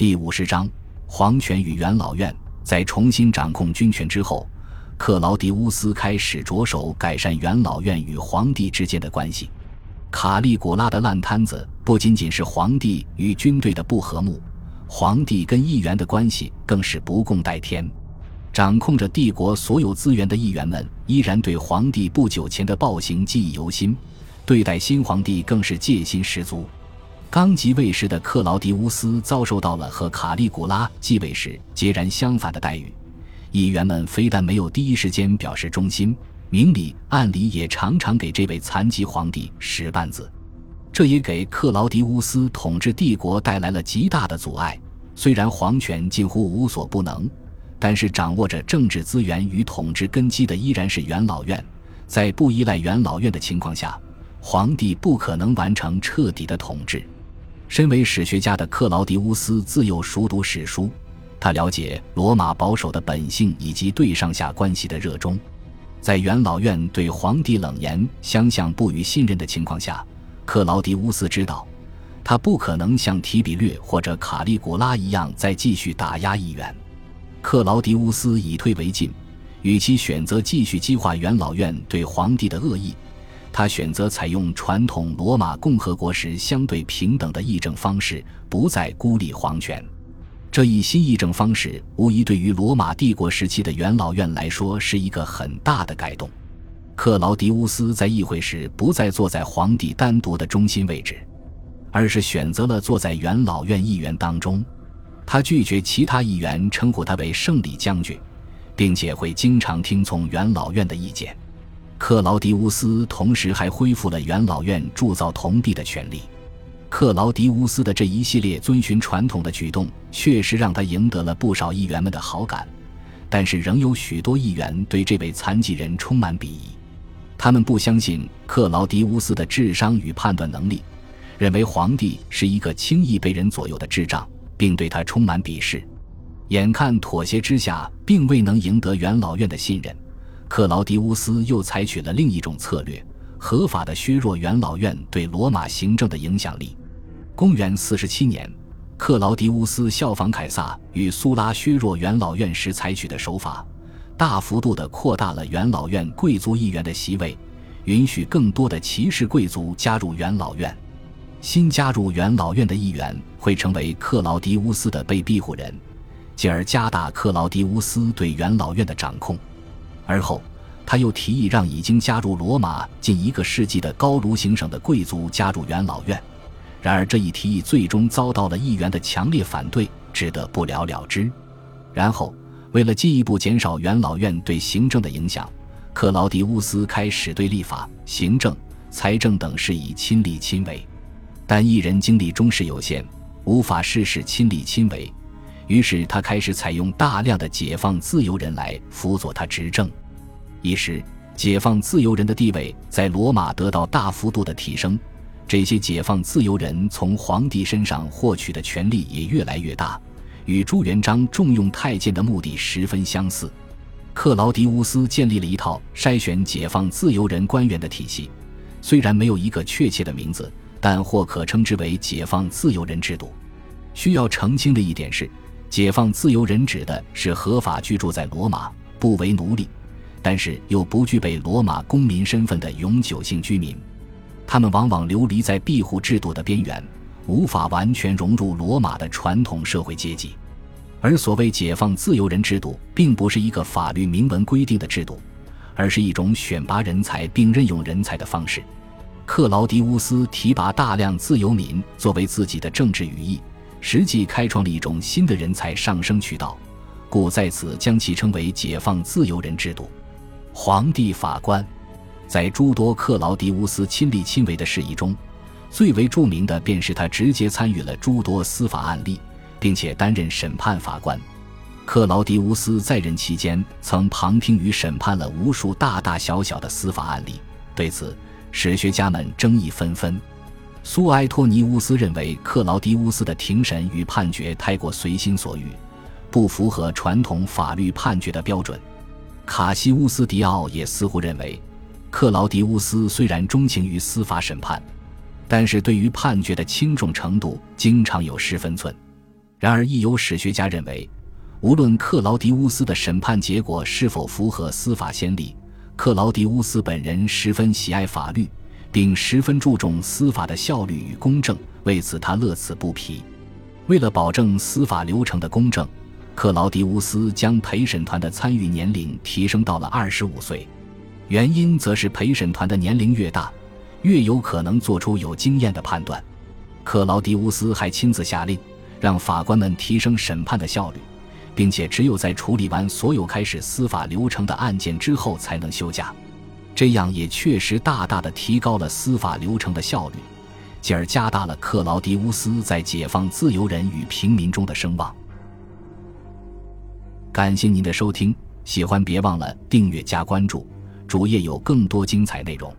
第五十章，皇权与元老院。在重新掌控军权之后，克劳迪乌斯开始着手改善元老院与皇帝之间的关系。卡利古拉的烂摊子不仅仅是皇帝与军队的不和睦，皇帝跟议员的关系更是不共戴天。掌控着帝国所有资源的议员们依然对皇帝不久前的暴行记忆犹新，对待新皇帝更是戒心十足。刚即位时的克劳迪乌斯遭受到了和卡利古拉继位时截然相反的待遇，议员们非但没有第一时间表示忠心，明里暗里也常常给这位残疾皇帝使绊子，这也给克劳迪乌斯统治帝国带来了极大的阻碍。虽然皇权近乎无所不能，但是掌握着政治资源与统治根基的依然是元老院，在不依赖元老院的情况下，皇帝不可能完成彻底的统治。身为史学家的克劳迪乌斯自幼熟读史书，他了解罗马保守的本性以及对上下关系的热衷。在元老院对皇帝冷言相向、不予信任的情况下，克劳迪乌斯知道，他不可能像提比略或者卡利古拉一样再继续打压议员。克劳迪乌斯以退为进，与其选择继续激化元老院对皇帝的恶意。他选择采用传统罗马共和国时相对平等的议政方式，不再孤立皇权。这一新议政方式无疑对于罗马帝国时期的元老院来说是一个很大的改动。克劳迪乌斯在议会时不再坐在皇帝单独的中心位置，而是选择了坐在元老院议员当中。他拒绝其他议员称呼他为胜利将军，并且会经常听从元老院的意见。克劳迪乌斯同时还恢复了元老院铸造铜币的权利。克劳迪乌斯的这一系列遵循传统的举动，确实让他赢得了不少议员们的好感。但是，仍有许多议员对这位残疾人充满鄙夷。他们不相信克劳迪乌斯的智商与判断能力，认为皇帝是一个轻易被人左右的智障，并对他充满鄙视。眼看妥协之下，并未能赢得元老院的信任。克劳迪乌斯又采取了另一种策略，合法的削弱元老院对罗马行政的影响力。公元四十七年，克劳迪乌斯效仿凯撒与苏拉削弱元老院时采取的手法，大幅度地扩大了元老院贵族议员的席位，允许更多的骑士贵族加入元老院。新加入元老院的议员会成为克劳迪乌斯的被庇护人，进而加大克劳迪乌斯对元老院的掌控。而后，他又提议让已经加入罗马近一个世纪的高卢行省的贵族加入元老院。然而，这一提议最终遭到了议员的强烈反对，只得不了了之。然后，为了进一步减少元老院对行政的影响，克劳迪乌斯开始对立法、行政、财政等事宜亲力亲为。但一人精力终是有限，无法事事亲力亲为。于是他开始采用大量的解放自由人来辅佐他执政，一时解放自由人的地位在罗马得到大幅度的提升。这些解放自由人从皇帝身上获取的权力也越来越大，与朱元璋重用太监的目的十分相似。克劳迪乌斯建立了一套筛选解放自由人官员的体系，虽然没有一个确切的名字，但或可称之为解放自由人制度。需要澄清的一点是。解放自由人指的是合法居住在罗马、不为奴隶，但是又不具备罗马公民身份的永久性居民。他们往往流离在庇护制度的边缘，无法完全融入罗马的传统社会阶级。而所谓解放自由人制度，并不是一个法律明文规定的制度，而是一种选拔人才并任用人才的方式。克劳迪乌斯提拔大量自由民作为自己的政治羽翼。实际开创了一种新的人才上升渠道，故在此将其称为“解放自由人制度”。皇帝法官，在诸多克劳迪乌斯亲力亲为的事宜中，最为著名的便是他直接参与了诸多司法案例，并且担任审判法官。克劳迪乌斯在任期间，曾旁听与审判了无数大大小小的司法案例，对此，史学家们争议纷纷。苏埃托尼乌斯认为克劳迪乌斯的庭审与判决太过随心所欲，不符合传统法律判决的标准。卡西乌斯迪奥也似乎认为，克劳迪乌斯虽然钟情于司法审判，但是对于判决的轻重程度经常有失分寸。然而，亦有史学家认为，无论克劳迪乌斯的审判结果是否符合司法先例，克劳迪乌斯本人十分喜爱法律，并十分注重司法的效率与公正，为此他乐此不疲。为了保证司法流程的公正，克劳迪乌斯将陪审团的参与年龄提升到了二十五岁，原因则是陪审团的年龄越大，越有可能做出有经验的判断。克劳迪乌斯还亲自下令，让法官们提升审判的效率，并且只有在处理完所有开始司法流程的案件之后才能休假。这样也确实大大的提高了司法流程的效率，进而加大了克劳迪乌斯在解放自由人与平民中的声望。感谢您的收听，喜欢别忘了订阅加关注，主页有更多精彩内容。